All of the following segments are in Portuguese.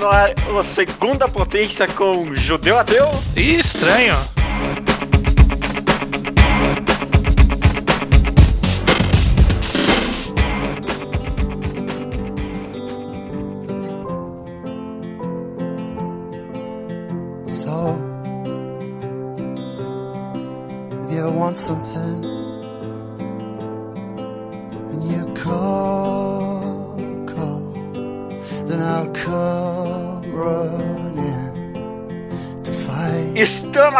no ar o Segunda Potência com Judeu Ateu. Ih, estranho.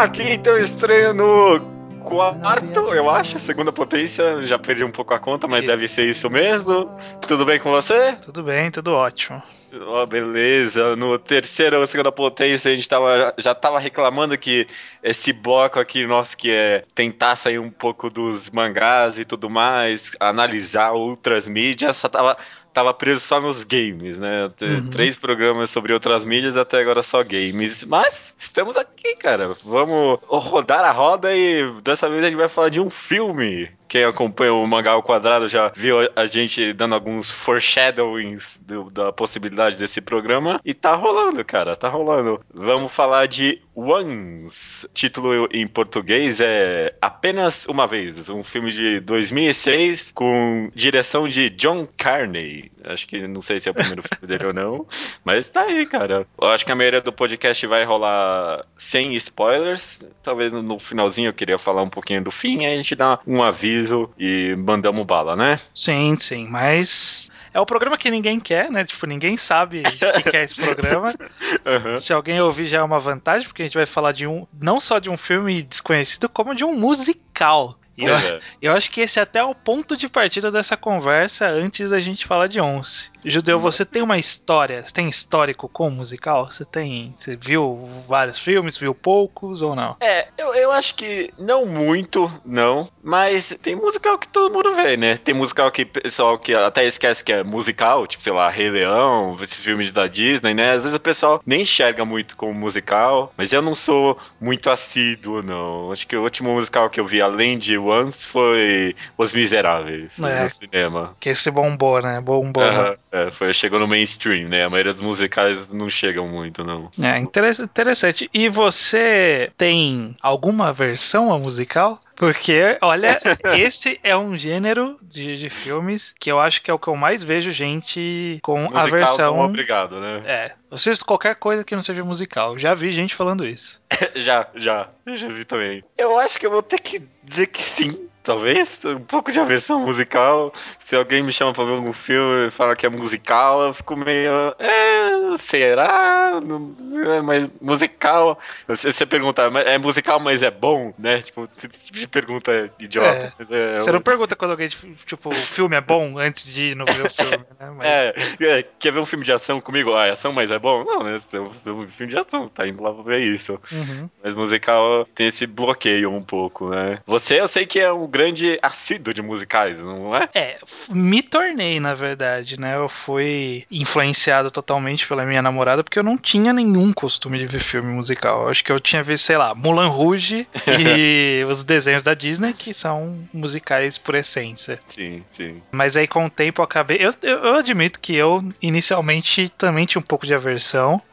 Aqui então estranho no quarto, eu acho, Segunda Potência. Já perdi um pouco a conta, mas deve ser isso mesmo. Tudo bem com você? Tudo bem, tudo ótimo. Oh, beleza. No terceiro ou segunda potência, a gente tava, já tava reclamando que esse bloco aqui nosso, que é tentar sair um pouco dos mangás e tudo mais, analisar outras mídias, só tava, tava preso só nos games, né? Uhum. Três programas sobre outras mídias, até agora só games. Mas estamos aqui, cara. Vamos rodar a roda e dessa vez a gente vai falar de um filme. Quem acompanha o Mangá ao Quadrado já viu a gente dando alguns foreshadowings do- da possibilidade desse programa. E tá rolando, cara, tá rolando. Vamos falar de Once. Título em português é Apenas Uma Vez. Um filme de 2006 com direção de John Carney. Acho que não sei se é o primeiro filme dele ou não. Mas tá aí, cara. Eu acho que a maioria do podcast vai rolar sem spoilers. Talvez no finalzinho eu queria falar um pouquinho do fim. Aí a gente dá um aviso e mandamos bala, né? Sim, sim, mas é o programa que ninguém quer, né? Tipo, ninguém sabe o que é esse programa. Aham. Se alguém ouvir já é uma vantagem, porque a gente vai falar de um, não só de um filme desconhecido, como de um musical. E eu, é. eu acho que esse é até o ponto de partida dessa conversa antes da gente falar de Once. Judeu, você tem uma história, você tem histórico com musical? Você tem. Você viu vários filmes, viu poucos ou não? É, eu, eu acho que não muito, não. Mas tem musical que todo mundo vê, né? Tem musical que pessoal que até esquece que é musical, tipo, sei lá, Rei Leão, esses filmes da Disney, né? Às vezes o pessoal nem enxerga muito como musical, mas eu não sou muito assíduo, não. Acho que o último musical que eu vi, além de Once, foi Os Miseráveis, É. no cinema. Que esse bombou, né? Bombou. Aham, é, foi, chegou no mainstream, né? A maioria dos musicais não chegam muito, não. É, inter- interessante. E você tem alguma versão a musical? Porque, olha, esse é um gênero de, de filmes que eu acho que é o que eu mais vejo gente com Musical a versão. não obrigado, né? É, eu assisto qualquer coisa que não seja musical. Já vi gente falando isso. Já, já. Eu já vi também. Eu acho que eu vou ter que dizer que sim. Talvez, um pouco de aversão musical. Se alguém me chama pra ver algum filme e fala que é musical, eu fico meio. É, será? Não- é, mas musical. Você, você pergunta, "Mas é musical, mas é bom, né? Tipo, esse tipo de pergunta idiota. É. Mas é, Você não pergunta quando alguém, tipo, o filme é bom antes de ir no ver o filme, né? Mas, É, é, quer ver um filme de ação comigo? Ah, é ação, mas é bom? Não, né? Tem um filme de ação, tá indo lá pra ver isso. Uhum. Mas musical tem esse bloqueio um pouco, né? Você, eu sei que é um grande assíduo de musicais, não é? É, me tornei, na verdade, né? Eu fui influenciado totalmente pela minha namorada, porque eu não tinha nenhum costume de ver filme musical. Eu acho que eu tinha visto, sei lá, Mulan Rouge e os desenhos da Disney, que são musicais por essência. Sim, sim. Mas aí com o tempo eu acabei. Eu, eu, eu admito que eu inicialmente também tinha um pouco de aversão.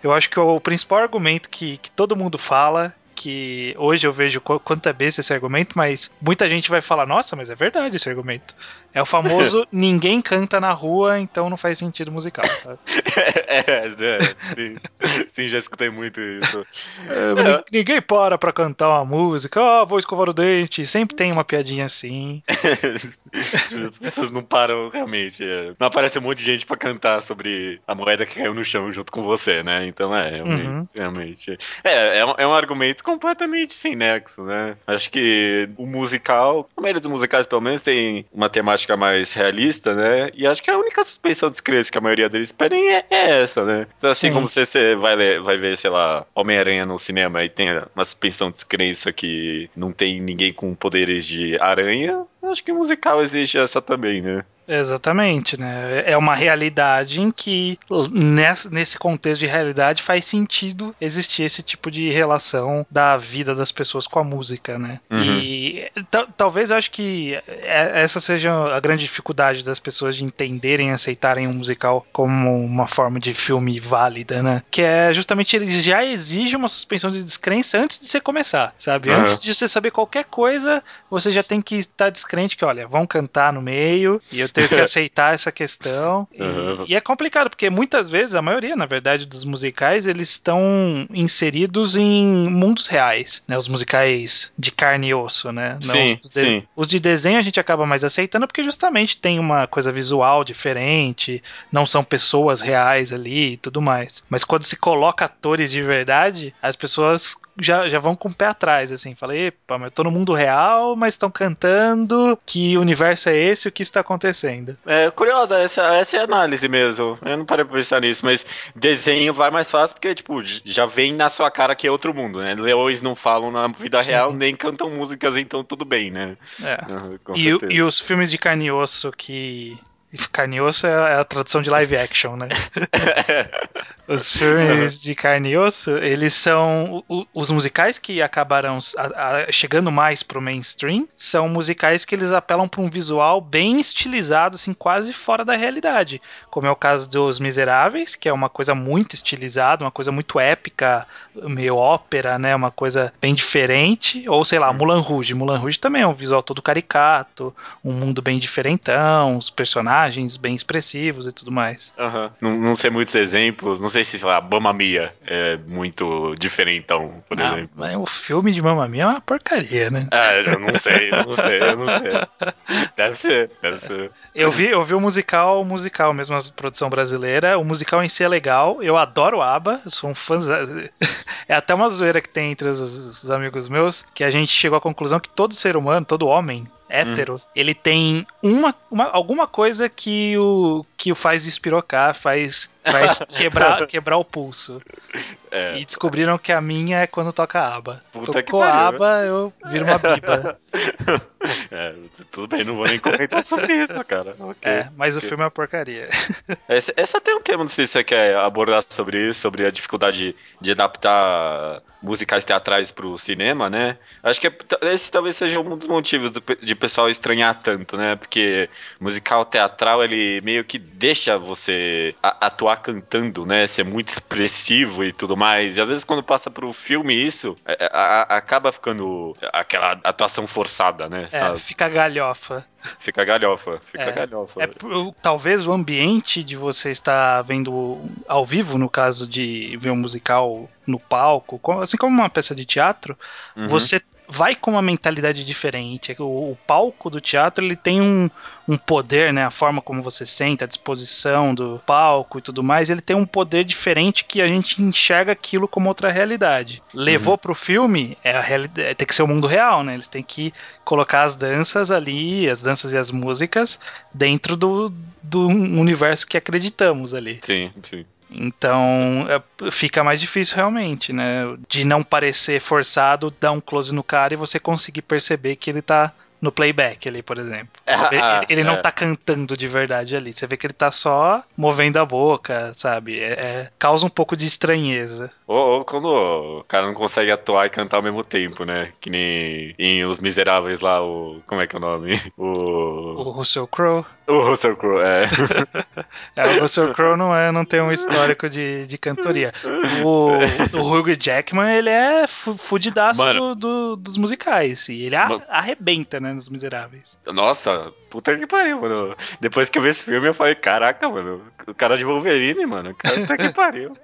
Eu acho que o, principal argumento que, que todo mundo fala. Que hoje eu vejo qu- quanto é besta esse argumento, mas muita gente vai falar: Nossa, mas é verdade esse argumento. É o famoso ninguém canta na rua, então não faz sentido musical, sabe? é, é, sim. sim, já escutei muito isso. É, ni- Ninguém para pra cantar uma música, ah, vou escovar o dente. Sempre tem uma piadinha assim. As pessoas não param realmente. é. Não aparece um monte de gente pra cantar sobre a moeda que caiu no chão junto com você, né? Então é, realmente. Uhum. realmente. É, é um, é um argumento completamente sem nexo, né? Acho que o musical, a maioria dos musicais pelo menos tem uma temática mais realista, né? E acho que a única suspensão de descrença que a maioria deles pedem é, é essa, né? Então, assim Sim. como você, você vai, ler- vai ver, sei lá, Homem-Aranha no cinema e tem uma suspensão de descrença que não tem ninguém com poderes de aranha, acho que o musical exige essa também, né? Exatamente, né? É uma realidade em que, nesse contexto de realidade, faz sentido existir esse tipo de relação da vida das pessoas com a música, né? Uhum. E ta- talvez eu acho que é- essa seja a grande dificuldade das pessoas de entenderem e aceitarem um musical como uma forma de filme válida, né? Que é justamente ele já exige uma suspensão de descrença antes de você começar, sabe? Uhum. Antes de você saber qualquer coisa, você já tem que estar descrente que, olha, vão cantar no meio e eu tenho que aceitar essa questão. E, Uhum. e é complicado, porque muitas vezes, a maioria, na verdade, dos musicais, eles estão inseridos em mundos reais, né? Os musicais de carne e osso, né? Sim, os, de- sim. os de desenho a gente acaba mais aceitando porque justamente tem uma coisa visual diferente, não são pessoas reais ali e tudo mais. Mas quando se coloca atores de verdade, as pessoas já, já vão com o pé atrás, assim. Fala, epa, mas eu tô no mundo real, mas estão cantando. Que universo é esse? O que está acontecendo? É curiosa, essa, essa é a análise mesmo. Eu não parei pra pensar nisso, mas desenho vai mais fácil porque, tipo, já vem na sua cara que é outro mundo, né? Leões não falam na vida Sim. real, nem cantam músicas, então tudo bem, né? É. Uhum, E, e os filmes de carne e osso que. Carne e osso é a tradução de live action, né? Os filmes de carne e osso, eles são. Os musicais que acabaram chegando mais pro mainstream são musicais que eles apelam para um visual bem estilizado, assim, quase fora da realidade. Como é o caso dos Miseráveis, que é uma coisa muito estilizada, uma coisa muito épica, meio ópera, né? Uma coisa bem diferente. Ou sei lá, Mulan Rouge. Mulan Rouge também é um visual todo caricato, um mundo bem diferentão, os personagens bem expressivos e tudo mais. Aham. Não, não sei muitos exemplos, não sei se, sei lá, Mamma Mia é muito diferentão, por Ah, exemplo. mas o filme de Mamma Mia é uma porcaria, né? Ah, eu não sei, eu não sei, eu não sei. Deve ser, deve ser. Eu vi, eu vi o musical, o musical mesmo, a produção brasileira. O musical em si é legal. Eu adoro ABBA, eu sou um fã. É até uma zoeira que tem entre os, os amigos meus, que a gente chegou à conclusão que todo ser humano, todo homem hétero, ele tem uma, uma- alguma coisa que o que o faz despirocar, faz, faz quebrar, quebrar o pulso. É. E descobriram que a minha é quando toca aba. Puta Tocou né? aba, eu viro uma biba. É, tudo bem, não vou nem comentar sobre isso, cara. Ok. É, mas o filme é uma porcaria. Essa, essa tem um tema, não sei se você quer abordar sobre isso, sobre a dificuldade de adaptar musicais teatrais pro cinema, né? Acho que é- esse talvez seja um dos motivos do de pessoal estranhar tanto, né? Porque musical teatral, ele meio que deixa você a- atuar cantando, né? Ser muito expressivo e tudo mais. E às vezes quando passa pro filme isso, é- a- a- acaba ficando aquela atuação forçada, né? É, Sabe? fica galhofa. Fica galhofa, fica É. galhofa. É, talvez o ambiente de você estar vendo ao vivo, no caso de ver um musical no palco, co- assim como uma peça de teatro, Uhum. você vai com uma mentalidade diferente. O, o palco do teatro ele tem um, um poder, né? A forma como você senta, a disposição do palco e tudo mais, ele tem um poder diferente que a gente enxerga aquilo como outra realidade. Levou pro filme, é a realidade, tem que ser o mundo real, né? Eles têm que colocar as danças ali, as danças e as músicas dentro do, do universo que acreditamos ali. Sim, sim. Então é, fica mais difícil realmente, né? De não parecer forçado, dar um close no cara e você conseguir perceber que ele tá no playback ali, por exemplo. Você vê- Ah, ele ele não é. tá cantando de verdade ali. Você vê que ele tá só movendo a boca, sabe? É, é- causa um pouco de estranheza. Ou, ou quando o cara não consegue atuar e cantar ao mesmo tempo, né? Que nem em Os Miseráveis lá, o. Como é que é o nome? O O. Russell Crowe. O Russell Crowe, é. É, o Russell Crowe não, é, não tem um histórico de, de cantoria. O, o Hugh Jackman, ele é fu- fudidaço do, do- dos musicais. E ele a- arrebenta, né, nos Miseráveis. Nossa, puta que pariu, mano. Depois que eu vi esse filme, eu falei, caraca, mano. O cara de Wolverine, mano. Puta que pariu.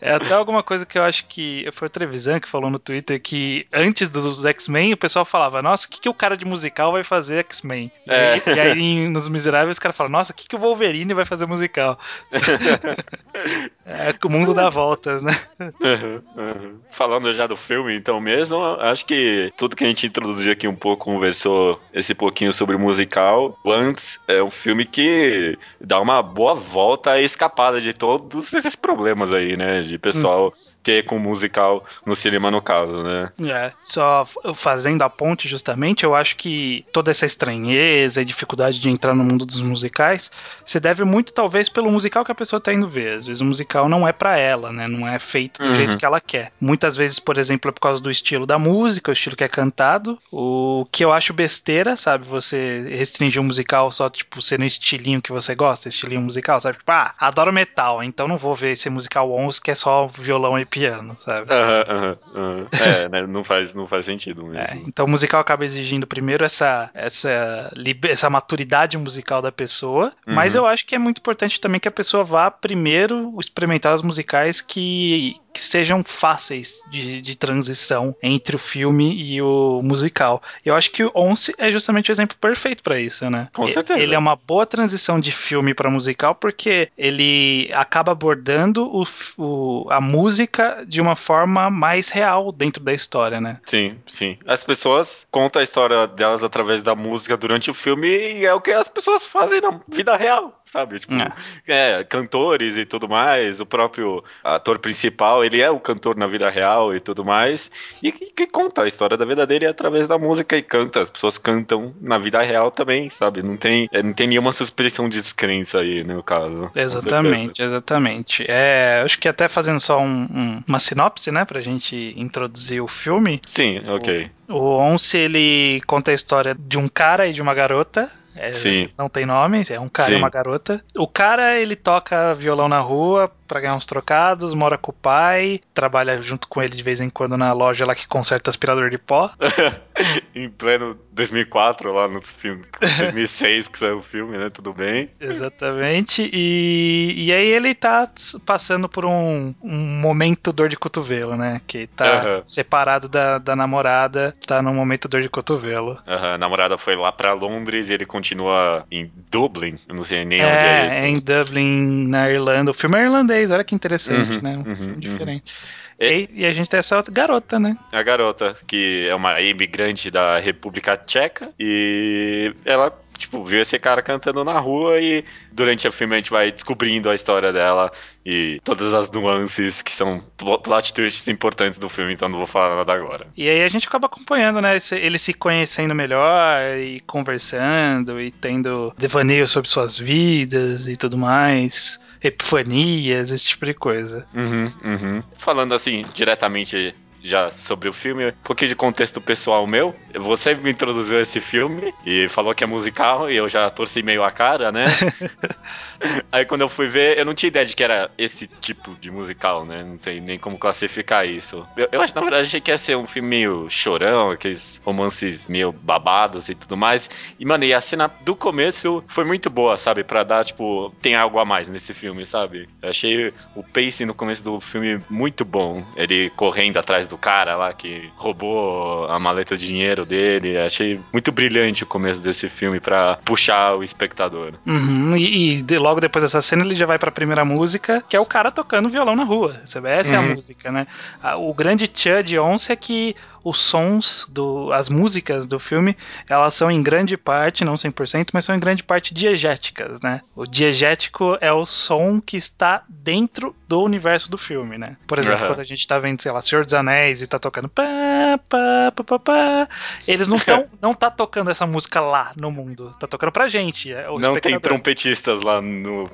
É até alguma coisa que eu acho que. Foi o Trevisan que falou no Twitter que antes dos X-Men o pessoal falava: Nossa, o que, que o cara de musical vai fazer X-Men? E, É. aí- e aí nos Miseráveis os caras falam: Nossa, o que, que o Wolverine vai fazer musical? é o mundo dá voltas, né? Uhum, uhum. Falando já do filme, então mesmo, acho que tudo que a gente introduziu aqui um pouco, conversou esse pouquinho sobre o musical. O Antes é um filme que dá uma boa volta e escapada de todos esses problemas aí, né? De pessoal ter com musical no cinema, no caso, né? É, só fazendo a ponte justamente, eu acho que toda essa estranheza e dificuldade de entrar no mundo dos musicais se deve muito, talvez, pelo musical que a pessoa tá indo ver. Às vezes o musical não é para ela, né? Não é feito do Uhum. jeito que ela quer. Muitas vezes, por exemplo, é por causa do estilo da música, o estilo que é cantado. O que eu acho besteira, sabe? Você restringir um musical só, tipo, ser no estilinho que você gosta, estilinho musical, sabe? Tipo, ah, adoro metal, então não vou ver esse musical 11 que é só violão e piano, sabe? Aham, aham, aham. É, né? Não faz, não faz sentido mesmo. É, então o musical acaba exigindo primeiro essa, essa, essa maturidade musical da pessoa, mas Uhum. eu acho que é muito importante também que a pessoa vá primeiro experimentar os musicais que, que sejam fáceis de, de transição entre o filme e o musical. Eu acho que o Once é justamente o exemplo perfeito pra isso, né? Com certeza. Ele é uma boa transição de filme pra musical porque ele acaba abordando o, o- a música de uma forma mais real dentro da história, né? Sim, sim. As pessoas contam a história delas através da música durante o filme e é o que as pessoas fazem na vida real, sabe? Tipo, É. é, cantores e tudo mais, o próprio ator principal, ele é o cantor na vida real e tudo mais, e que, que conta a história da vida dele através da música e canta. As pessoas cantam na vida real também, sabe? Não tem, é, não tem nenhuma suspensão de descrença aí, no caso. Exatamente, exatamente. É, acho que até fazendo só um- um- uma sinopse, né, pra gente introduzir o filme. Sim, ok. O Once, ele conta a história de um cara e de uma garota. É, Sim. Não tem nome, é um cara Sim. e uma garota. O cara, ele toca violão na rua pra ganhar uns trocados, mora com o pai, trabalha junto com ele de vez em quando na loja lá que conserta aspirador de pó. em pleno 2004, lá no filme, 2006 que saiu o filme, né? Tudo bem. Exatamente. E, e aí ele tá passando por um, um momento dor de cotovelo, né? Que tá Aham. separado da, da namorada, tá num momento dor de cotovelo. Aham, a namorada foi lá pra Londres e ele continua em Dublin. Eu não sei nem onde é isso. É, em Dublin, na Irlanda. O filme é irlandês, olha que interessante, Uhum, né? Um uhum, filme uhum. diferente. E- E, e a gente tem essa outra garota, né? A garota, que é uma imigrante da República Tcheca, e ela, tipo, viu esse cara cantando na rua e durante o filme a gente vai descobrindo a história dela e todas as nuances que são pl- plot twists importantes do filme, então não vou falar nada agora. E aí a gente acaba acompanhando, né? esse- Ele se conhecendo melhor e conversando e tendo devaneios sobre suas vidas e tudo mais. Epifanias, esse tipo de coisa. Uhum, uhum. Falando assim, diretamente já sobre o filme, um pouquinho de contexto pessoal meu. Você me introduziu esse filme e falou que é musical e eu já torci meio a cara, né? Aí quando eu fui ver, eu não tinha ideia de que era esse tipo de musical, né? Não sei nem como classificar isso. Eu, eu na verdade, achei que ia ser um filme meio chorão, aqueles romances meio babados e tudo mais. E, mano, e a cena do começo foi muito boa, sabe? Pra dar, tipo, tem algo a mais nesse filme, sabe? Eu achei o pacing no começo do filme muito bom. Ele correndo atrás do cara lá que roubou a maleta de dinheiro dele. Achei muito brilhante o começo desse filme pra puxar o espectador. Uhum, e, e de- logo depois dessa cena ele já vai pra primeira música, que é o cara tocando violão na rua. Essa é a Uhum. música, né? A- O grande tchan de Once é que os sons, do, as músicas do filme, elas são em grande parte, não 100%, mas são em grande parte diegéticas, né? O diegético é o som que está dentro do universo do filme, né? Por exemplo, quando a gente tá vendo, sei lá, Senhor dos Anéis e tá tocando pá, pá, pá, pá, pá, eles não estão não tá tocando essa música lá no mundo, tá tocando pra gente. é não tem trompetistas lá no,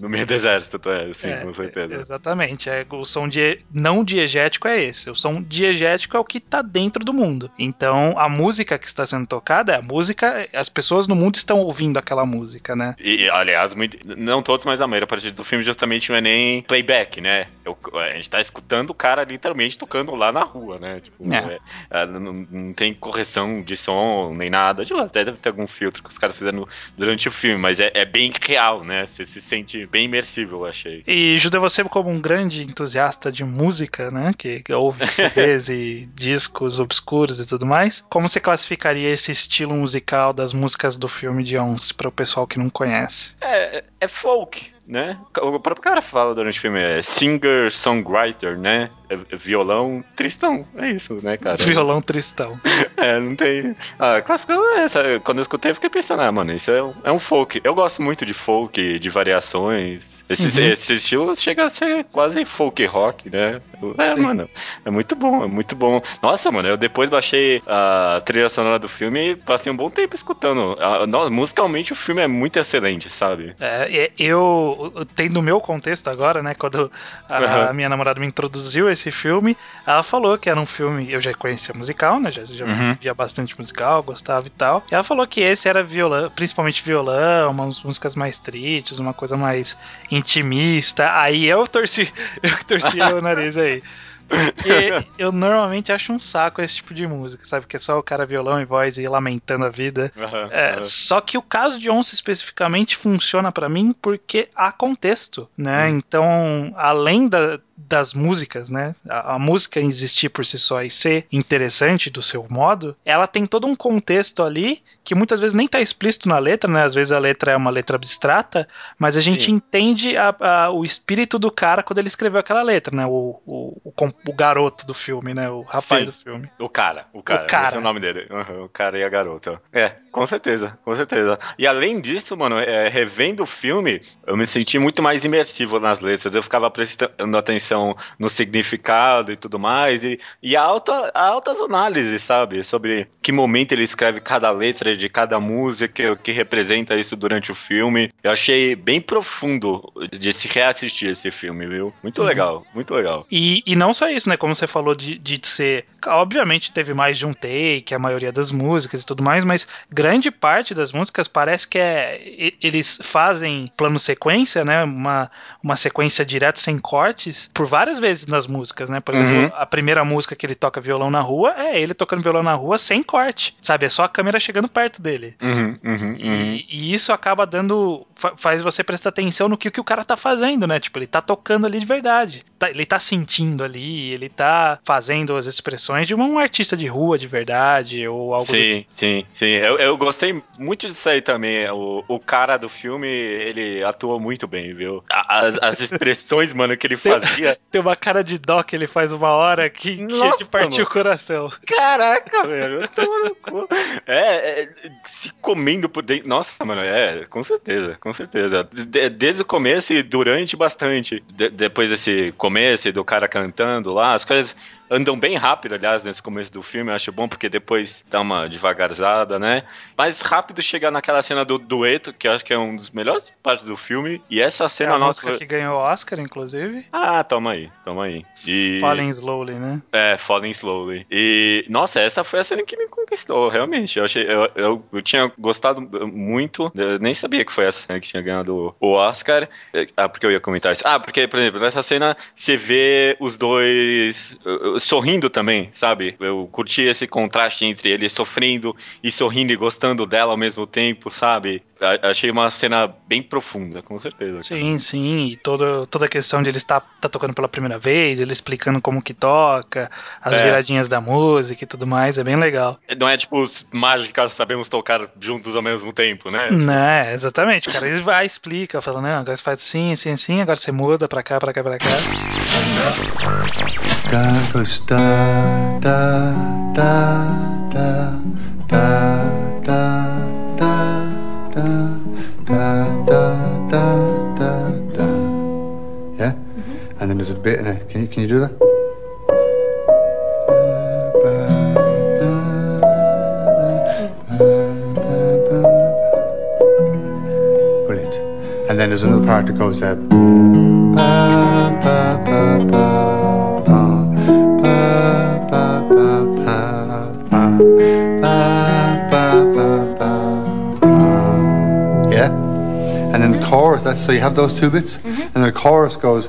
no, meio do exército, é, sim, É, com certeza. exatamente. É, o som die, não diegético é esse. O som diegético é o que tá dentro do mundo. Então, a música que está sendo tocada é a música. As pessoas no mundo estão ouvindo aquela música, né? E, aliás, muito- não todos, mas a maioria parte do filme justamente não é nem playback, né? Eu- a gente tá escutando o cara literalmente tocando lá na rua, né? Tipo, É. é, é, não, não tem correção de som nem nada. Tipo, até deve ter algum filtro que os caras fizeram durante o filme, mas é, é bem real, né? Você se sente bem imersível, eu achei. E Judeu, você, como um grande entusiasta de música, né? Que, que ouve CDs e discos obscuros e tudo mais, como você classificaria esse estilo musical das músicas do filme de Once para o pessoal que não conhece? É, é- é folk, né? O próprio cara fala durante o filme, é singer-songwriter, né? é violão tristão. É isso, né, cara? Violão tristão. É, não tem. Ah, clássico é essa. Quando eu escutei, eu fiquei pensando, ah, mano, isso é um, é um folk. Eu gosto muito de folk, de variações. Esse, Uhum. esse estilo chega a ser quase folk rock, né? É, Sim. mano, é muito bom, é muito bom. Nossa, mano, eu depois baixei a trilha sonora do filme e passei um bom tempo escutando. Ah, no- musicalmente o filme é muito excelente, sabe? É, é, eu, eu- tendo o meu contexto agora, né? Quando a, Aham. a minha namorada me introduziu esse filme, ela falou que era um filme. Eu já conhecia musical, né? Já, já Uhum. via bastante musical, gostava e tal. E ela falou que esse era violão, principalmente violão, umas músicas mais tristes, uma coisa mais intimista. Aí eu torci, eu torci o nariz aí. Porque eu normalmente acho um saco esse tipo de música, sabe? Que é só o cara violão e voz e lamentando a vida. Aham, É, aham. só que o caso de Onça especificamente funciona pra mim porque há contexto, né? Hum. Então, além da- das músicas, né? A, a música existir por si só e ser interessante do seu modo, ela tem todo um contexto ali que muitas vezes nem tá explícito na letra, né? Às vezes a letra é uma letra abstrata, mas a gente Sim. entende a- a- o espírito do cara quando ele escreveu aquela letra, né? O, o, o, o garoto do filme, né? O rapaz Sim. do filme. O cara, o cara, O cara. esse é o nome dele. Aham, o cara e a garota. É, com certeza, com certeza. E além disso, mano, é, revendo o filme, eu me senti muito mais imersivo nas letras. Eu ficava prestando atenção no significado e tudo mais. E, e alta, altas análises, sabe? Sobre que momento ele escreve cada letra de cada música, o que representa isso durante o filme. Eu achei bem profundo de se reassistir esse filme, viu? Muito Uhum. legal, muito legal. E, e não só isso, né? Como você falou de, de ser. Obviamente teve mais de um take, a maioria das músicas e tudo mais, mas grande parte das músicas parece que é. Eles fazem plano sequência, né? Uma, uma sequência direta sem cortes, por várias vezes nas músicas, né? Por exemplo, Uhum. a primeira música que ele toca violão na rua é ele tocando violão na rua sem corte, sabe? É só a câmera chegando perto dele. Uhum, uhum, uhum. E, e isso acaba dando. fa- faz você prestar atenção no que, que o cara tá fazendo, né? Tipo, ele tá tocando ali de verdade. Tá- ele tá sentindo ali, ele tá fazendo as expressões de um artista de rua de verdade, ou algo do tipo. Sim, sim, sim. Eu, eu gostei muito disso aí também. O, o cara do filme, ele atuou muito bem, viu? As, as expressões, mano, que ele fazia. Tem uma cara de dó que ele faz uma hora que, que Nossa, partir mano. o coração. Caraca, velho. no cu. É, é, se comendo por dentro. Nossa, mano, é, com certeza, com certeza. De- desde o começo e durante bastante. De- depois desse começo e do cara cantando lá, as coisas andam bem rápido, aliás, nesse começo do filme. Eu acho bom porque depois dá uma devagarzada, né? Mas rápido chegar naquela cena do dueto, que eu acho que é um dos melhores partes do filme. E essa É cena a nossa. música que ganhou o Oscar, inclusive. Ah, toma aí, toma aí. E... Falling Slowly, né? É, Falling Slowly. E, nossa, essa foi a cena que me conquistou, realmente. Eu, achei, eu, eu, eu tinha gostado muito, eu nem sabia que foi essa cena que tinha ganhado o Oscar. Ah, porque eu ia comentar isso. Ah, porque, por exemplo, nessa cena você vê os dois uh, sorrindo também, sabe? Eu curti esse contraste entre ele sofrendo e sorrindo e gostando dela ao mesmo tempo, sabe? Achei uma cena bem profunda, com certeza. cara. Sim, sim. E toda, toda a questão de ele estar tá tocando pela primeira vez, ele explicando como que toca, as É. viradinhas da música e tudo mais, é bem legal. Não é tipo os mágicas sabemos tocar juntos ao mesmo tempo, né? Né, exatamente, cara. Ele vai, explica, fala, não, agora você faz assim, assim, assim, agora você muda pra cá, pra cá, pra cá. Da goes da da da da and then there's a bit in it. Can you can you do that? Brilliant. And then there's another part that goes ba. Yeah? And then the chorus, that's so you have those two bits, mm-hmm. and the chorus goes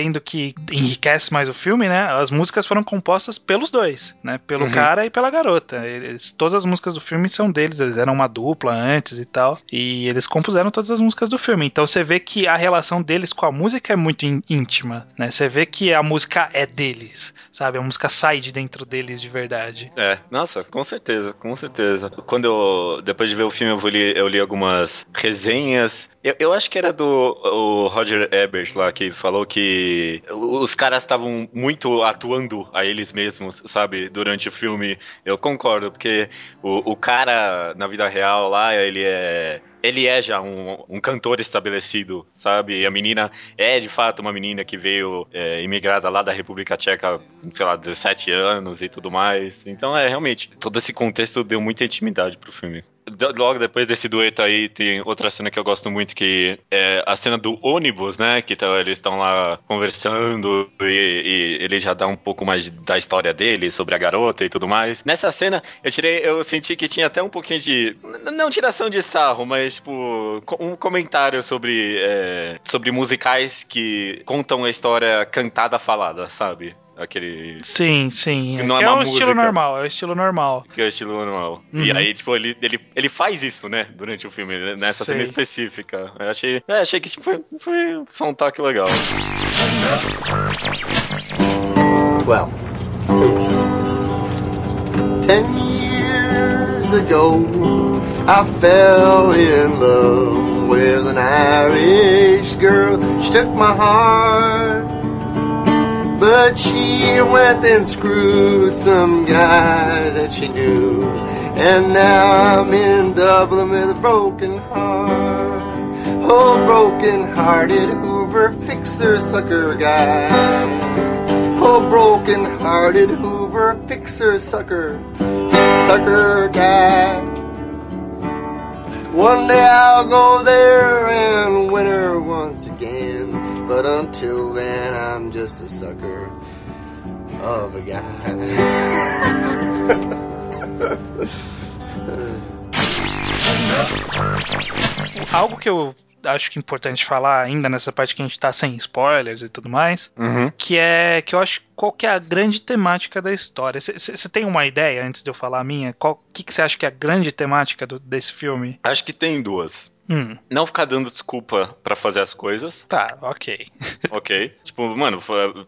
adendo que enriquece mais o filme, né? As músicas foram compostas pelos dois, né? Pelo Uhum. cara e pela garota. Eles, todas as músicas do filme são deles, eles eram uma dupla antes e tal. E eles compuseram todas as músicas do filme. Então você vê que a relação deles com a música é muito ín- íntima, né? Você vê que a música é deles, sabe? A música sai de dentro deles de verdade. É, nossa, com certeza, com certeza. Quando eu, depois de ver o filme, eu, li, eu li algumas resenhas. Eu, eu acho que era do o Roger Ebert lá, que falou que os caras estavam muito atuando a eles mesmos, sabe, durante o filme. Eu concordo, porque o, o cara, na vida real lá, ele é. Ele é já um, um cantor estabelecido, sabe? E a menina é de fato uma menina que veio é, imigrada lá da República Tcheca, sei lá, 17 anos e tudo mais. Então é realmente, todo esse contexto deu muita intimidade pro filme. Logo depois desse dueto aí, tem outra cena que eu gosto muito, que é a cena do ônibus, né? Que tá- eles estão lá conversando e, e ele já dá um pouco mais da história dele, sobre a garota e tudo mais. Nessa cena, eu tirei, eu senti que tinha até um pouquinho de. Não tiração de sarro, mas, tipo, um comentário sobre, é, sobre musicais que contam a história cantada falada, sabe? Aquele. Sim, sim. Que É, não é que é uma o estilo música. normal, é o estilo normal. Que é o estilo normal. Uhum. E aí, tipo, ele, ele, ele faz isso, né? Durante o filme, né, nessa Sei. cena específica. Eu achei, é, achei que tipo, foi, foi só um toque legal. Well, ten years ago, I fell in love with an Irish girl. She took my heart, but she went and screwed some guy that she knew. And now I'm in Dublin with a broken heart. Oh, broken hearted Hoover fixer sucker guy. Oh, broken hearted Hoover fixer sucker, sucker guy. One day I'll go there and win her once again. But until then, I'm just a sucker of a guy. Algo que eu acho que é importante falar ainda nessa parte que a gente tá sem spoilers e tudo mais, Uhum. que é que eu acho qual que é a grande temática da história. Você tem uma ideia antes de eu falar a minha? Que que você acha que é a grande temática do- desse filme? Acho que tem duas. Hum, Não ficar dando desculpa pra fazer as coisas, tá, ok. ok? tipo, mano,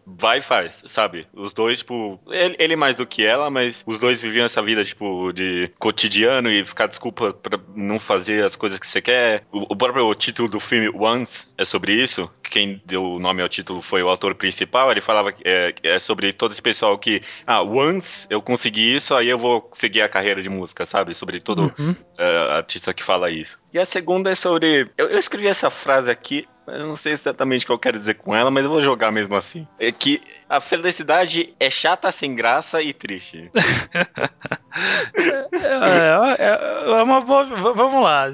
vai e faz, sabe? Os dois, tipo, ele, ele mais do que ela, mas os dois viviam essa vida, tipo, de cotidiano e ficar desculpa pra não fazer as coisas que você quer. O, o próprio título do filme, Once, é sobre isso. Quem deu o nome ao título foi o autor principal. Ele falava que é, é sobre todo esse pessoal que, ah, once eu consegui isso, aí eu vou seguir a carreira de música, sabe? Sobre todo Uhum. é, artista que fala isso. E a segunda é sobre. Eu, eu escrevi essa frase aqui, eu não sei exatamente o que eu quero dizer com ela, mas eu vou jogar mesmo assim. É que a felicidade é chata, sem graça e triste. É, é, é uma boa. Vamos lá.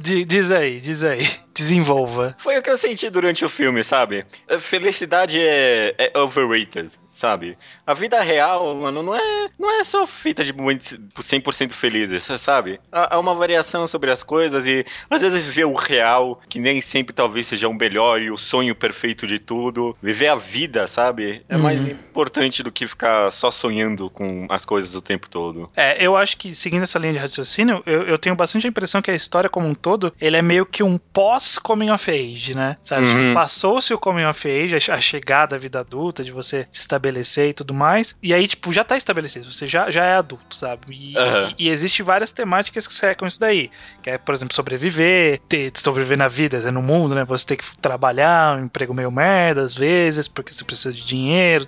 Di- Diz aí, diz aí. Desenvolva. Foi o que eu senti durante o filme, sabe? Felicidade é, é overrated, sabe? A vida real, mano, não é, não é só fita de momentos 100% felizes, sabe? Há uma variação sobre as coisas e às vezes viver o real, que nem sempre talvez seja o melhor e o sonho perfeito de tudo. Viver a vida, sabe? É mais Uhum. importante do que ficar só sonhando com as coisas o tempo todo. É, eu acho que, seguindo essa linha de raciocínio, eu, eu tenho bastante a impressão que a história como um todo, ele é meio que um pós-coming of age, né? Sabe? Uhum. Tipo, Passou-se o coming of age, a chegada à vida adulta, de você se estabelecer e tudo mais, e aí, tipo, já tá estabelecido, você já, já é adulto, sabe? E, Aham. e, e existe várias temáticas que cercam isso daí, que é, por exemplo, sobreviver, ter, sobreviver na vida, né, no mundo, né? Você ter que trabalhar, um emprego meio merda, às vezes, porque você precisa de dinheiro,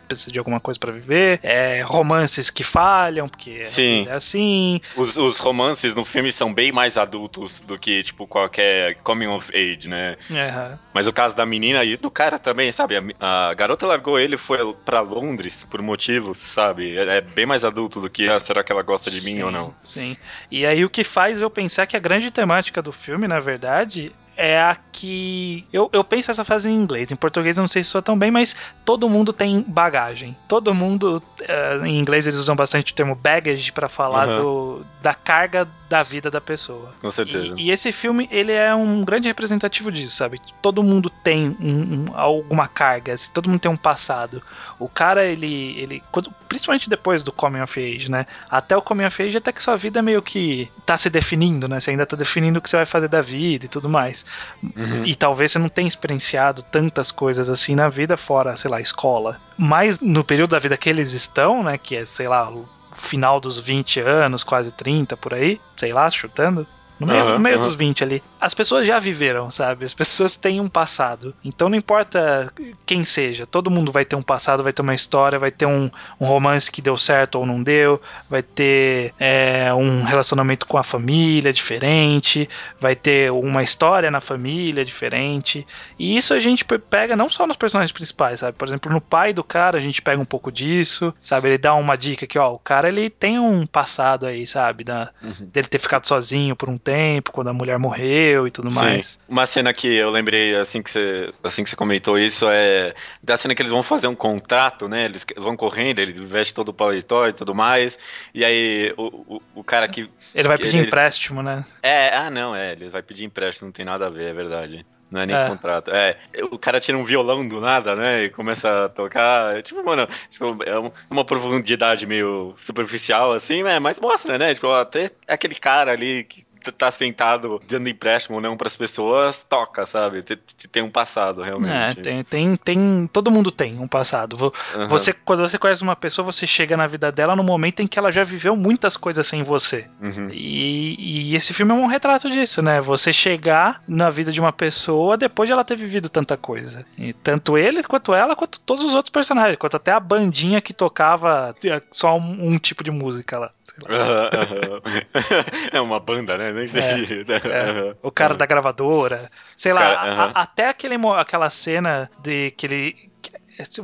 precisa de alguma coisa pra viver, é, romances que falham, porque Sim. é assim, Os, os romances no filme são bem mais adultos do que, tipo, qualquer coming of age, né? É, Mas o caso da menina e do cara também, sabe? A, a garota largou ele e foi pra Londres por motivos, sabe? É, é bem mais adulto do que, ah, será que ela gosta de mim sim, ou não? Sim. E aí o que faz eu pensar que a grande temática do filme, na verdade, é a que. Eu, eu penso essa frase em inglês. Em português eu não sei se soa tão bem, mas todo mundo tem bagagem. Todo mundo. Uh, em inglês eles usam bastante o termo baggage para falar uhum. do, da carga da vida da pessoa. Com certeza. E, e, esse filme, ele é um grande representativo disso, sabe? Todo mundo tem um, um, alguma carga, assim, todo mundo tem um passado. O cara, ele. ele principalmente depois do Coming of Age, né? Até o Coming of Age, até que sua vida meio que tá se definindo, né? Você ainda tá definindo o que você vai fazer da vida e tudo mais. Uhum. E talvez você não tenha experienciado tantas coisas assim na vida, fora, sei lá, escola. Mas no período da vida que eles estão, né? Que é, sei lá, o final dos 20 anos, quase 30 por aí, sei lá, chutando. No meio, uhum, no meio uhum. dos 20 ali. As pessoas já viveram, sabe? As pessoas têm um passado. Então não importa quem seja, todo mundo vai ter um passado, vai ter uma história, vai ter um, um romance que deu certo ou não deu, vai ter é, um relacionamento com a família diferente, vai ter uma história na família diferente. E isso a gente pega não só nos personagens principais, sabe? Por exemplo, no pai do cara a gente pega um pouco disso, sabe? Ele dá uma dica que, ó, o cara ele tem um passado aí, sabe? Da, uhum. Dele ter ficado sozinho por um tempo tempo, quando a mulher morreu e tudo Sim. mais. Uma cena que eu lembrei assim que você, assim que você comentou isso é da cena que eles vão fazer um contrato, né? Eles vão correndo, ele veste todo o paletó e tudo mais. E aí o, o, o cara que. Ele vai pedir ele, empréstimo, né? É, ah, não, é, ele vai pedir empréstimo, não tem nada a ver, é verdade. Não é nem é. contrato. É, o cara tira um violão do nada, né? E começa a tocar. É, tipo, mano, tipo, é uma profundidade meio superficial, assim, né? Mas mostra, né? Tipo, até aquele cara ali que tá sentado dando empréstimo não para as pessoas, toca, sabe? Tem um passado, realmente. É, tem, tem, tem. Todo mundo tem um passado. Você, uhum. Quando você conhece uma pessoa, você chega na vida dela no momento em que ela já viveu muitas coisas sem você. Uhum. E, e esse filme é um retrato disso, né? Você chegar na vida de uma pessoa depois de ela ter vivido tanta coisa. E tanto ele, quanto ela, quanto todos os outros personagens, quanto até a bandinha que tocava só um, um tipo de música lá. É uma banda, né? É, é. O cara da gravadora. Sei lá, cara, a, até aquele, aquela cena de que ele.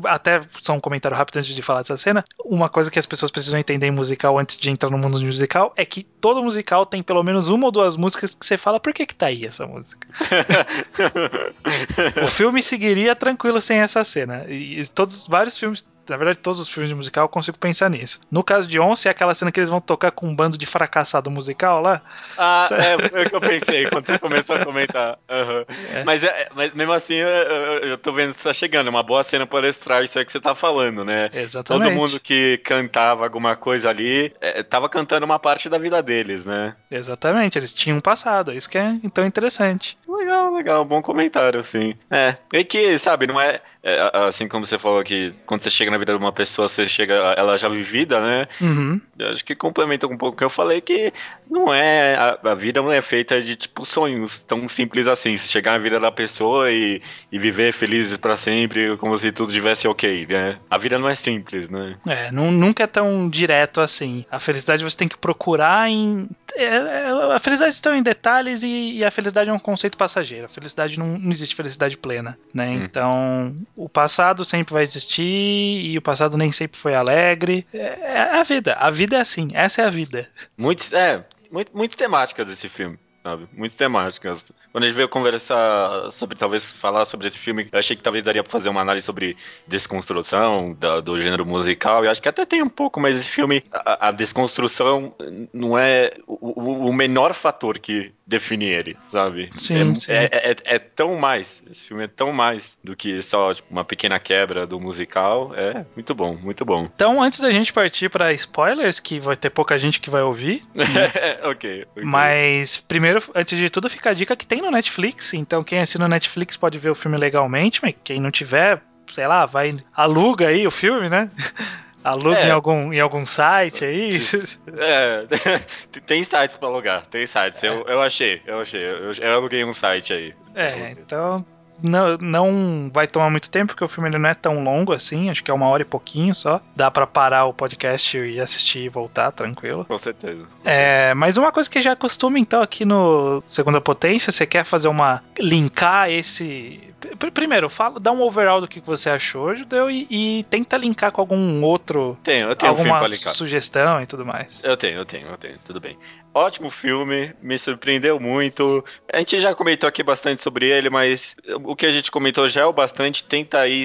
Até só um comentário rápido antes de falar dessa cena. Uma coisa que as pessoas precisam entender em musical antes de entrar no mundo musical é que todo musical tem pelo menos uma ou duas músicas que você fala, por que que tá aí essa música? o filme seguiria tranquilo sem essa cena. E todos vários filmes na verdade, todos os filmes de musical eu consigo pensar nisso. No caso de Once, é aquela cena que eles vão tocar com um bando de fracassado musical lá. Ah, é, é o que eu pensei quando você começou a comentar. Uhum. É. Mas, é, mas mesmo assim, eu, eu tô vendo que está chegando. É uma boa cena para ilustrar isso aí que você tá falando, né? Exatamente. Todo mundo que cantava alguma coisa ali é, tava cantando uma parte da vida deles, né? Exatamente, eles tinham um passado. Isso que é então interessante. Legal. Bom comentário, sim. É. E que, sabe, não é, é assim como você falou que quando você chega na vida de uma pessoa, você chega, ela já vivida, né? Uhum. Acho que complementa um pouco o que eu falei, que não é. A, a, vida não é feita de, tipo, sonhos tão simples assim. Se chegar na vida da pessoa e, e viver felizes para sempre, como se tudo tivesse ok, né? A vida não é simples, né? É, não, nunca é tão direto assim. A felicidade você tem que procurar em. É, é, a felicidade está em detalhes e, e, a felicidade é um conceito passageiro. A felicidade não, não existe felicidade plena, né? Hum. Então, o passado sempre vai existir e o passado nem sempre foi alegre. É, é a vida. A vida é assim. Essa é a vida. Muito, é, muito, muito temáticas esse filme sabe? Muitas temáticas. Quando a gente veio conversar sobre, talvez, falar sobre esse filme, eu achei que talvez daria pra fazer uma análise sobre desconstrução da, do gênero musical, e acho que até tem um pouco, mas esse filme, a, a desconstrução não é o, o, menor fator que define ele, sabe? Sim, é, sim. É, é, é, tão mais, esse filme é tão mais do que só tipo, uma pequena quebra do musical, é muito bom, muito bom. Então, antes da gente partir para spoilers, que vai ter pouca gente que vai ouvir. ok. okay. Mas, primeiro antes de tudo, fica a dica que tem no Netflix. Então, quem assina no Netflix pode ver o filme legalmente, mas quem não tiver, sei lá, vai. aluga aí o filme, né? Aluga é. em, algum, em algum site aí? É, tem sites pra alugar, tem sites. É. Eu, eu achei, eu achei. Eu, eu aluguei um site aí. É, então não, não vai tomar muito tempo, porque o filme ele não é tão longo assim, acho que é uma hora e pouquinho só. Dá pra parar o podcast e assistir e voltar, tranquilo. Com certeza. É, mas uma coisa que já costuma então aqui no Segunda Potência, você quer fazer uma. linkar esse. Pr- Primeiro, fala, dá um overall do que você achou, Judeu, e, e tenta linkar com algum outro. Tenho, eu tenho um filme alguma pra linkar. sugestão e tudo mais. Eu tenho, eu tenho, eu tenho, tudo bem. Ótimo filme, me surpreendeu muito. A gente já comentou aqui bastante sobre ele, mas o que a gente comentou já é o bastante. Tenta aí,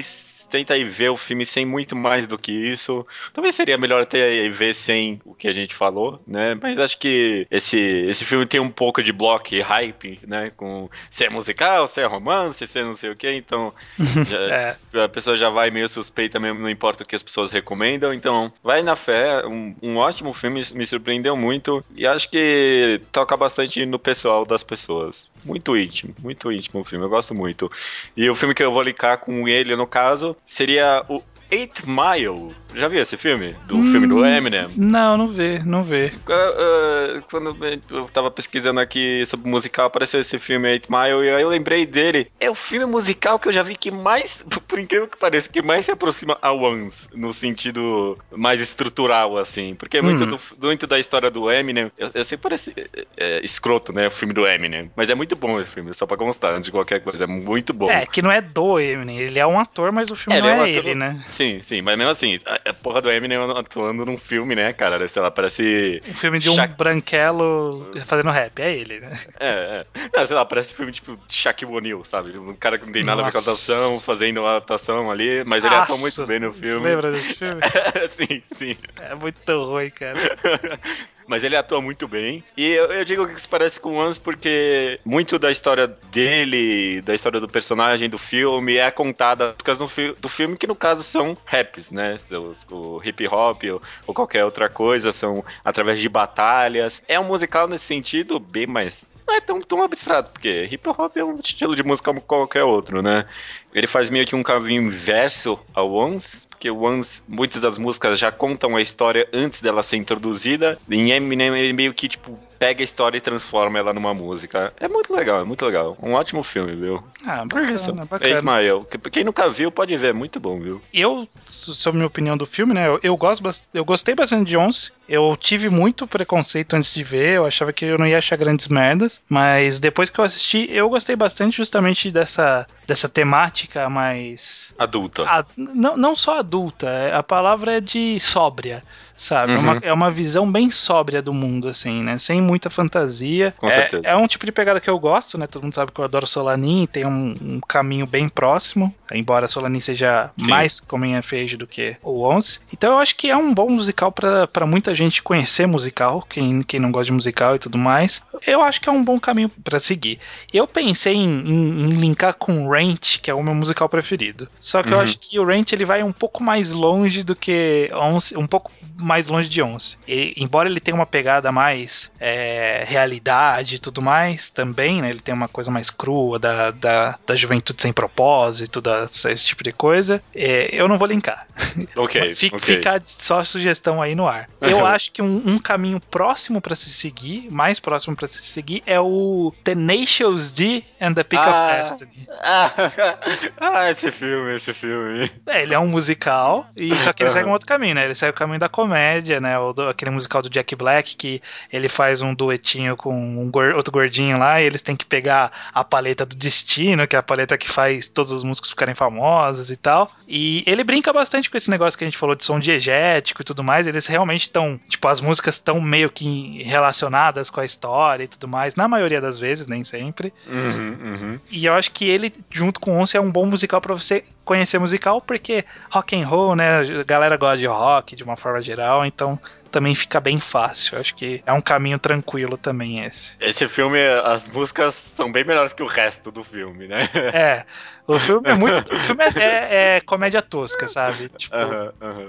tenta aí ver o filme sem muito mais do que isso. Talvez seria melhor até ver sem o que a gente falou, né? Mas acho que esse, esse filme tem um pouco de bloco e hype, né? Com ser musical, ser romance, ser não sei o que, então já- É, a pessoa já vai meio suspeita mesmo, não importa o que as pessoas recomendam. Então, vai na fé, um, um ótimo filme, me surpreendeu muito. E acho que toca bastante no pessoal das pessoas. Muito íntimo, muito íntimo o filme, eu gosto muito. E o filme que eu vou linkar com ele, no caso, seria o Eight Mile. Já viu esse filme? Do Hum. filme do Eminem? não, não vê, não vê. Uh, uh, Quando eu tava pesquisando aqui sobre musical, apareceu esse filme Eight Mile e aí eu lembrei dele. É o filme musical que eu já vi que mais, por incrível que pareça, que mais se aproxima a Once, no sentido mais estrutural, assim. Porque é muito, Hum. do, muito da história do Eminem. Eu, eu sei que parece é, é, escroto, né? O filme do Eminem. Mas é muito bom esse filme, só pra constar, antes de qualquer coisa. É muito bom. É, que não é do Eminem, ele é um ator, mas o filme É, não ele é é, um ator- ele, né? Sim, sim, mas mesmo assim, a, a porra do Eminem atuando num filme, né, cara? Sei lá, parece. Um filme de um Sha- branquelo fazendo rap, é ele, né? É, é. Não, sei lá, parece filme tipo Shaquille O'Neal, sabe? Um cara que não tem nada a ver com a Nossa. atuação, fazendo uma atuação ali, mas ele atua Nossa, muito bem no Você filme. lembra desse filme? sim, sim. É muito ruim, cara. Mas ele atua muito bem. E eu, eu digo que isso parece com o Once porque muito da história dele, da história do personagem do filme, é contada por causa do, do filme, que no caso são raps, né? Os- O hip hop ou, ou qualquer outra coisa, são através de batalhas. É um musical nesse sentido bem mais. Não é tão, tão abstrato, porque hip hop é um estilo de música como qualquer outro, né? Ele faz meio que um caminho inverso ao Once, porque o Once, muitas das músicas já contam a história antes dela ser introduzida. Em Eminem, ele meio que, tipo, pega a história e transforma ela numa música. É muito legal, é muito legal. Um ótimo filme, viu? Ah, Por isso. bacana, bacana. Que- Quem nunca viu, pode ver, é muito bom, viu? Eu, so- sobre minha opinião do filme, né? Eu, eu gosto, eu gostei bastante de Once. Eu tive muito preconceito antes de ver. Eu achava que eu não ia achar grandes merdas. Mas depois que eu assisti, eu gostei bastante justamente dessa, dessa temática mais. Adulta. a- não, não só adulta, é- a palavra é de sóbria, sabe? É Uhum. uma, é uma visão bem sóbria do mundo, assim, né? Sem muita fantasia. Com é, certeza. é um tipo de pegada que eu gosto, né? Todo mundo sabe que eu adoro Solanin, tem um, um caminho bem próximo, embora Solanin seja Sim. mais coming of age do que o Once. Então eu acho que é um bom musical pra pra muita gente conhecer musical, quem, quem não gosta de musical e tudo mais. Eu acho que é um bom caminho pra seguir. Eu pensei em, em- em linkar com Ranch, que é o meu musical preferido. Só que eu Uhum. acho que o Ranch ele vai um pouco mais longe do que Once, um pouco mais longe de Once. E, embora ele tenha uma pegada mais é, realidade e tudo mais, também, né? Ele tem uma coisa mais crua da, da, da juventude sem propósito, da, esse tipo de coisa. é, eu não vou linkar. Ok, Fica, ok. fica só a sugestão aí no ar. Eu acho que um, um caminho próximo pra se seguir, mais próximo pra se seguir, é o Tenacious D and the Pick Ah. of Destiny. Ah, ah, esse filme, esse filme. É, ele é um musical, e só que ele segue um outro caminho, né? Ele segue o caminho da comédia, né? O do- aquele musical do Jack Black, que ele faz um duetinho com um gor- outro gordinho lá, e eles têm que pegar a paleta do destino, que é a paleta que faz todos os músicos ficarem famosos e tal. E ele brinca bastante com esse negócio que a gente falou de som diegético e tudo mais. Eles realmente estão, tipo, as músicas estão meio que relacionadas com a história e tudo mais, na maioria das vezes, nem sempre. Uhum, uhum. E eu acho que ele, junto com Once, é um bom musical pra você conhecer musical, porque rock and roll, né? A galera gosta de rock de uma forma geral, então também fica bem fácil. Acho que é um caminho tranquilo também esse. Esse filme, as músicas são bem melhores que o resto do filme, né? É, o filme é muito. O filme é, é- é comédia tosca, sabe? Tipo,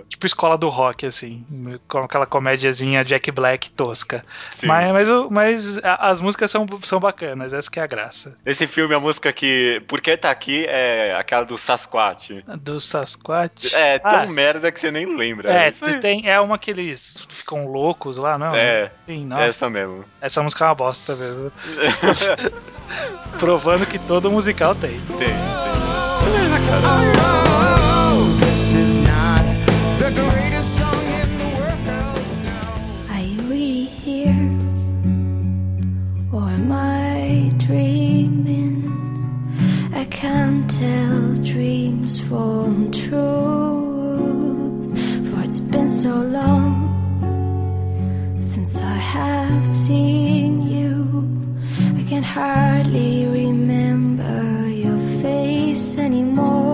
tipo escola do rock, assim. Com aquela comédiazinha Jack Black tosca. Sim, mas sim. mas, mas as músicas são, são bacanas, essa que é a graça. Esse filme, a música que. Por que tá aqui é aquela do Sasquatch. Do Sasquatch. É, tão Ah. merda que você nem lembra. É, aí. tem, é uma que eles ficam loucos lá, não? É. Sim, nossa. Essa mesmo. Essa música é uma bosta mesmo. Provando que todo musical tem. Tem, tem. Beleza, cara. This is not the greatest song in the world. Are you really here? Or am I dreaming? I can't tell dreams from truth. For it's been so long since I have seen you. I can hardly remember your face anymore.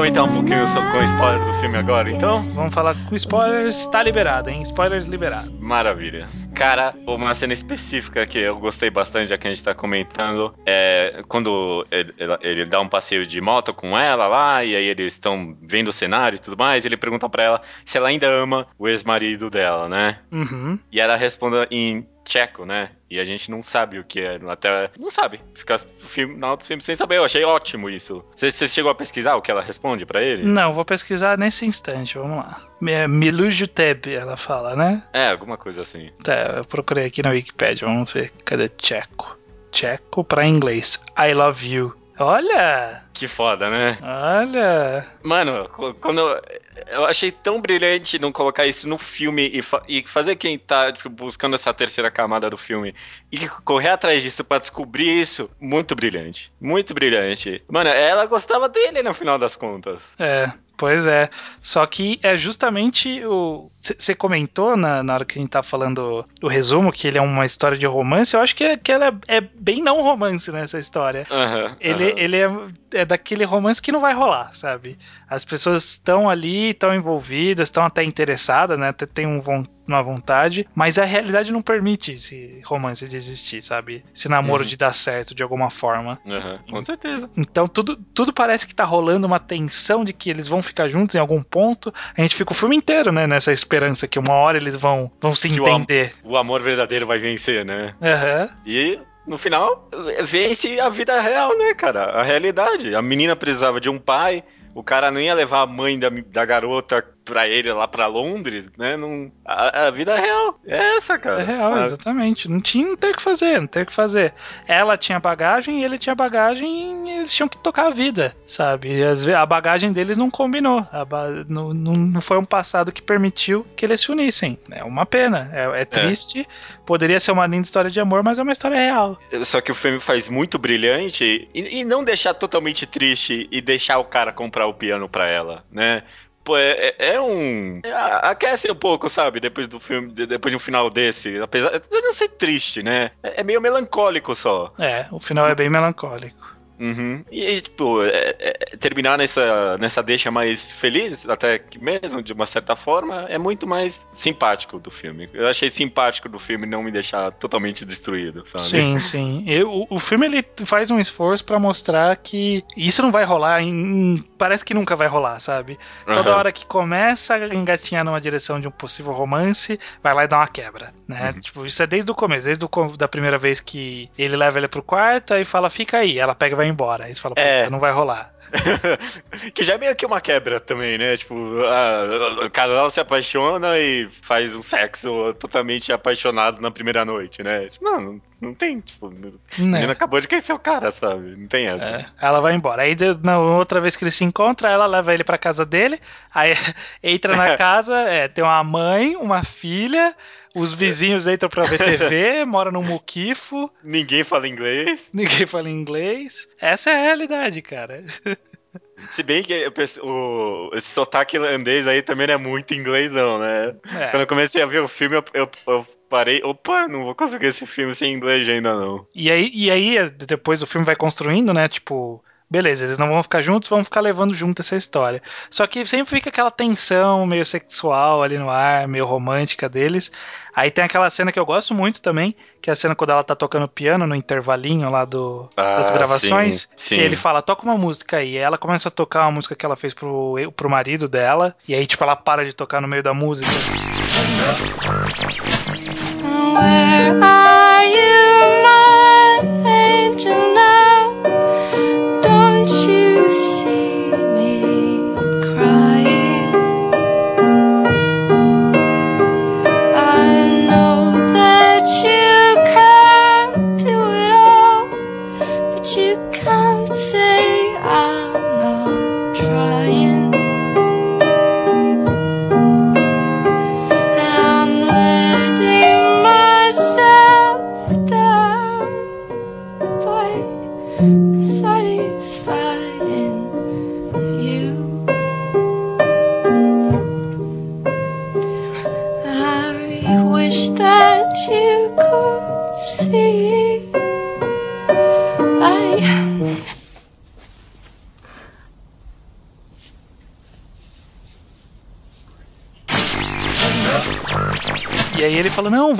Comentar um pouquinho com spoiler do filme agora, então? Vamos falar com spoilers. Tá liberado, hein? Spoilers liberado. Maravilha. Cara, uma cena específica que eu gostei bastante, já que a gente tá comentando, é quando ele, ele dá um passeio de moto com ela lá, e aí eles estão vendo o cenário e tudo mais, e ele pergunta pra ela se ela ainda ama o ex-marido dela, né? Uhum. E ela responde em tcheco, né? E a gente não sabe o que é, até não sabe. Fica o filme, no do filme sem saber. Eu achei ótimo isso. Você, chegou a pesquisar o que ela responde pra ele? Não, vou pesquisar nesse instante, vamos lá. É Milujuteb, ela fala, né? É, alguma coisa assim. Tá, eu procurei aqui na Wikipedia, vamos ver. Cadê tcheco? Tcheco pra inglês. I love you. Olha! Que foda, né? Olha! Mano, quando eu, eu achei tão brilhante não colocar isso no filme e, fa- e fazer quem tá tipo, buscando essa terceira camada do filme e correr atrás disso pra descobrir isso, muito brilhante. Muito brilhante. Mano, ela gostava dele no final das contas. É, pois é. Só que é justamente o. Você comentou na, na hora que a gente tá falando o resumo que ele é uma história de romance. Eu acho que, é, que ela é, é bem não romance nessa história. Aham, Ele, aham. ele é, é daquele romance que não vai rolar, sabe? As pessoas estão ali, estão envolvidas, estão até interessadas, né? Até tem um, von- uma vontade, mas a realidade não permite esse romance de existir, sabe? Esse namoro Uhum. de dar certo de alguma forma. Aham, com certeza. Então tudo, tudo parece que tá rolando uma tensão de que eles vão ficar juntos em algum ponto. A gente fica o filme inteiro, né? Nessa esperança que uma hora eles vão, vão se Que o am- entender. O amor verdadeiro vai vencer, né? Aham. E no final vence a vida real, né, cara? A realidade. A menina precisava de um pai. O cara não ia levar a mãe da, da garota pra ele lá pra Londres, né? Não, a, a vida real é essa, cara. É real, sabe? exatamente. Não tinha não o que fazer, não tem o que fazer. Ela tinha bagagem, ele tinha bagagem e eles tinham que tocar a vida, sabe? E às ve- a bagagem deles não combinou. A ba- não, não, não foi um passado que permitiu que eles se unissem. É uma pena. É, é triste. Poderia ser uma linda história de amor, mas é uma história real. Só que o filme faz muito brilhante e, e não deixar totalmente triste e deixar o cara comprar o piano pra ela, né? Pô, é, é- é um. é, aquece um pouco, sabe? Depois do filme, de- depois de um final desse. Apesar de não ser triste, né? É, é meio melancólico só. É, o final é bem melancólico. Uhum. E, tipo, é- é- terminar nessa, nessa deixa mais feliz, até que mesmo, de uma certa forma, é muito mais simpático do filme. Eu achei simpático do filme não me deixar totalmente destruído, sabe? Sim, sim. Eu, o, o filme ele faz um esforço pra mostrar que isso não vai rolar, em- parece que nunca vai rolar, sabe? Toda Aham. hora que começa a engatinhar numa direção de um possível romance, vai lá e dá uma quebra, né? Uhum. Tipo, isso é desde o começo, desde o da primeira vez que ele leva ela pro quarto e fala, fica aí. Ela pega e vai embora. Aí você fala, É. "Puta, não vai rolar. que já é meio que uma quebra também, né? Tipo, a- o casal se apaixona e faz um sexo totalmente apaixonado na primeira noite, né? Tipo, não, não, não tem. Tipo, a Né? acabou de conhecer o cara, sabe? Não tem essa. É, ela vai embora. Aí na outra vez que eles se encontram, ela leva ele pra casa dele. Aí entra na casa, é, tem uma mãe, uma filha, os vizinhos entram pra ver TV, moram num muquifo, Ninguém fala inglês. ninguém fala inglês. Essa é a realidade, cara. Se bem que eu pense- o, esse sotaque irlandês aí também não é muito inglês, não, né? É. Quando eu comecei a ver o filme, eu, eu- eu parei. Opa, não vou conseguir esse filme sem inglês ainda, não. E aí, e aí, depois o filme vai construindo, né? Tipo, beleza, eles não vão ficar juntos, vão ficar levando junto essa história. Só que sempre fica aquela tensão meio sexual ali no ar, meio romântica deles. Aí tem aquela cena que eu gosto muito também, que é a cena quando ela tá tocando piano no intervalinho lá do, Ah, das gravações. sim, sim. Que ele fala, toca uma música aí. Aí ela começa a tocar uma música que ela fez pro, pro marido dela. E aí, tipo, ela para de tocar no meio da música. Where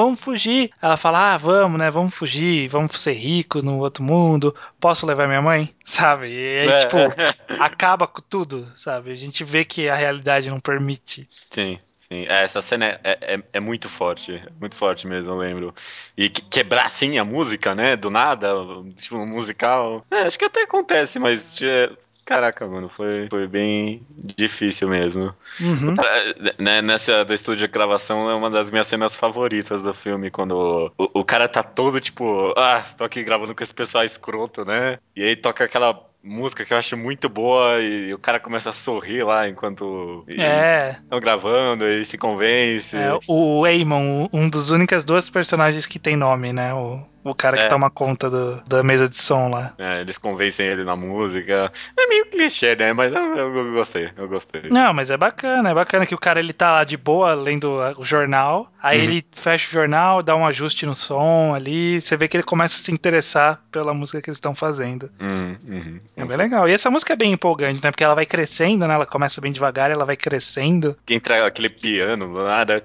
vamos fugir. Ela fala, ah, vamos, né? Vamos fugir, vamos ser ricos no outro mundo. Posso levar minha mãe? Sabe? E aí, É. tipo, acaba com tudo, sabe? A gente vê que a realidade não permite. Sim, sim. É, essa cena é, é, é muito forte. é Muito forte mesmo, eu lembro. E que- quebrar assim a música, né? Do nada, tipo, um musical. É, acho que até acontece, mas. Caraca, mano, foi, foi bem difícil mesmo. Uhum. É, né, Nessa do estúdio de gravação é uma das minhas cenas favoritas do filme, quando o, o cara tá todo tipo, ah, tô aqui gravando com esse pessoal escroto, né? E aí toca aquela música que eu acho muito boa e o cara começa a sorrir lá enquanto É, estão gravando e se convence. é, o Eamon, um dos únicas duas personagens que tem nome, né? O, o cara que É. toma conta do- da mesa de som lá. É, eles convencem ele na música. É meio clichê, né? Mas eu, eu- gostei, eu gostei. Não, mas é bacana, é bacana que o cara ele tá lá de boa lendo o jornal, aí Uhum. ele fecha o jornal, dá um ajuste no som ali, você vê que ele começa a se interessar pela música que eles estão fazendo. Hum, uhum. É bem legal. E essa música é bem empolgante, né? Porque ela vai crescendo, né? Ela começa bem devagar, ela vai crescendo. Entra aquele piano do nada.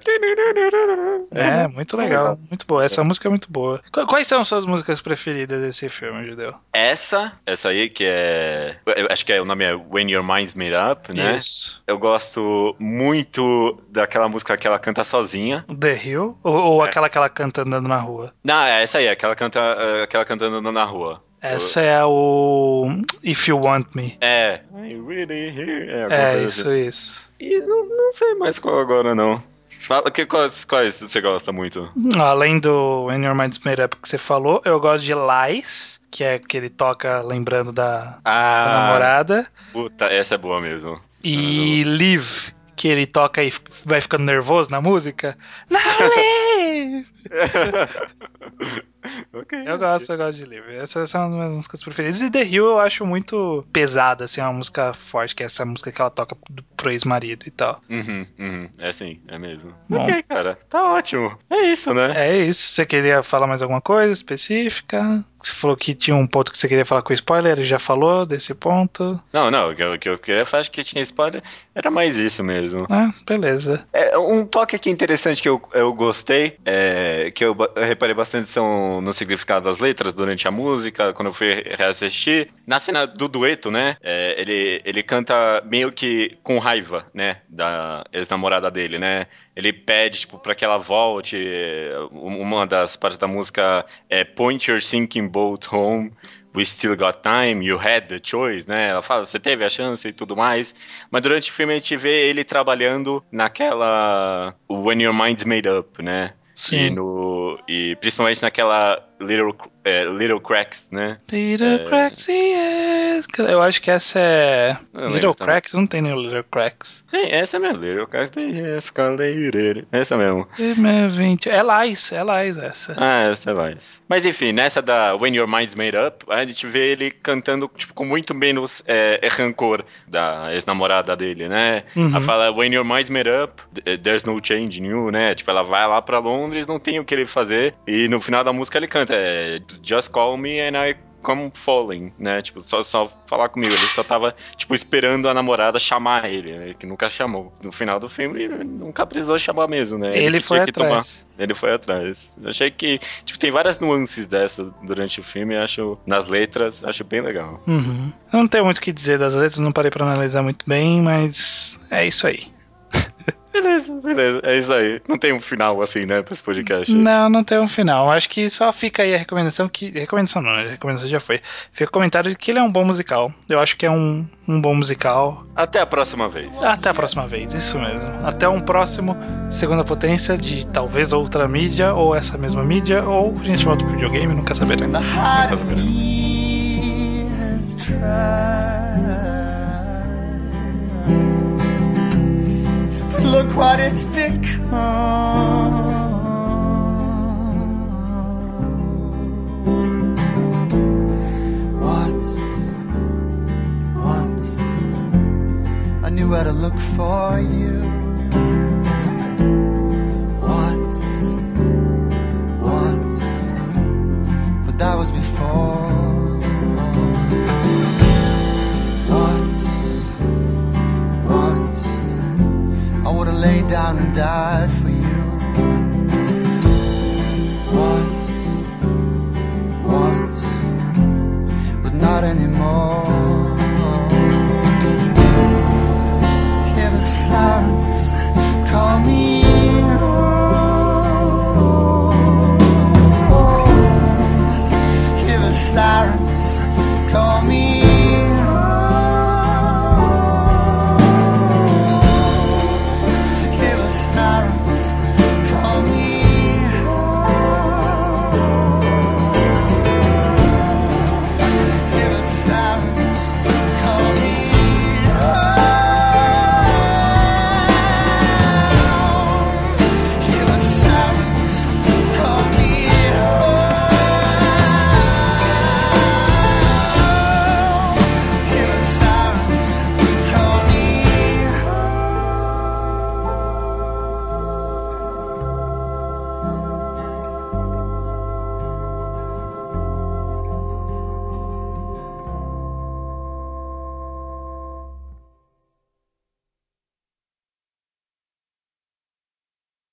É, muito legal, muito boa. Essa música é muito boa. Qu- Quais são suas músicas preferidas desse filme, Judeu? Essa, essa aí que é. eu acho que é, o nome é When Your Mind's Made Up, né? Isso. Eu gosto muito daquela música que ela canta sozinha. The Hill? Ou, ou É. aquela que ela canta andando na rua? Não, é essa aí, aquela canta, é, aquela cantando na rua. Essa é o If You Want Me. É. I really hear- É, É, isso, assim. isso. E não, não sei mais qual agora, não. Fala, que, quais, quais você gosta muito? Além do When Your Mind's Made Up que você falou, eu gosto de Lies, que é que ele toca lembrando da, da Ah, namorada. puta, essa é boa mesmo. E Live, que ele toca e vai ficando nervoso na música. Now live! ok. Eu gosto, eu gosto de Live. Essas são as minhas músicas preferidas. E The Hill eu acho muito pesada, assim, é uma música forte, que é essa música que ela toca pro ex-marido e tal. Uhum, uhum. É sim, é mesmo. Bom. Ok, cara. Tá ótimo. É isso, né? É isso. Você queria falar mais alguma coisa específica? Você falou que tinha um ponto que você queria falar com spoiler, ele já falou desse ponto. Não, não, o que eu, que eu queria falar que tinha spoiler era mais isso mesmo. Ah, beleza. É, um toque aqui interessante que eu, eu gostei, é, que eu, eu reparei bastante são no significado das letras durante a música, quando eu fui reassistir. Na cena do dueto, né? é, ele, ele canta meio que com raiva, né? Da ex-namorada dele, né? Ele pede, tipo, pra que ela volte. Uma das partes da música é Point your sinking boat home. We still got time, you had the choice, né? Ela fala, você teve a chance e tudo mais. Mas durante o filme a gente vê ele trabalhando naquela When Your Mind's Made Up, né? E, Sim. no, e principalmente naquela Little, é, Little Cracks, né? Little É. Cracks, yes. Eu acho que essa é. Little também. Cracks? Não tem nenhum Little Cracks. Tem, essa mesmo, Little Cracks, tem escalator. Essa mesmo. É 20. É Lies, é Lies essa. Ah, essa é mais. Mas enfim, nessa da When Your Mind's Made Up, a gente vê ele cantando tipo, com muito menos é, rancor da ex-namorada dele, né? Uhum. Ela fala When Your Mind's Made Up, th- there's no change in you, né? Tipo, ela vai lá pra Londres, não tem o que ele fazer, e no final da música ele canta é, Just call me and I come falling, né? Tipo, só, só falar comigo. Ele só tava, tipo, esperando a namorada chamar ele, né? Que nunca chamou. No final do filme, ele nunca precisou chamar mesmo, né? Ele que foi que tomar- atrás. ele foi atrás. Eu achei que, tipo, tem várias nuances dessa durante o filme, acho, nas letras, acho bem legal. Uhum. Eu não tenho muito o que dizer das letras, não parei pra analisar muito bem, mas é isso aí. Beleza, beleza, é isso aí. Não tem um final assim, né, pra esse podcast. Não, não tem um final. Acho que só fica aí a recomendação que. Recomendação não, né? A recomendação já foi. Fica o comentário de que ele é um bom musical. Eu acho que é um, um bom musical. Até a próxima vez. Até a próxima vez, isso mesmo. Até um próximo Segunda Potência de talvez outra mídia, ou essa mesma mídia, ou a gente volta pro videogame, nunca saberemos. Nunca saberemos. Look what it's become. Once, once, I knew where to look for you. Once, once but that was before. Down and died for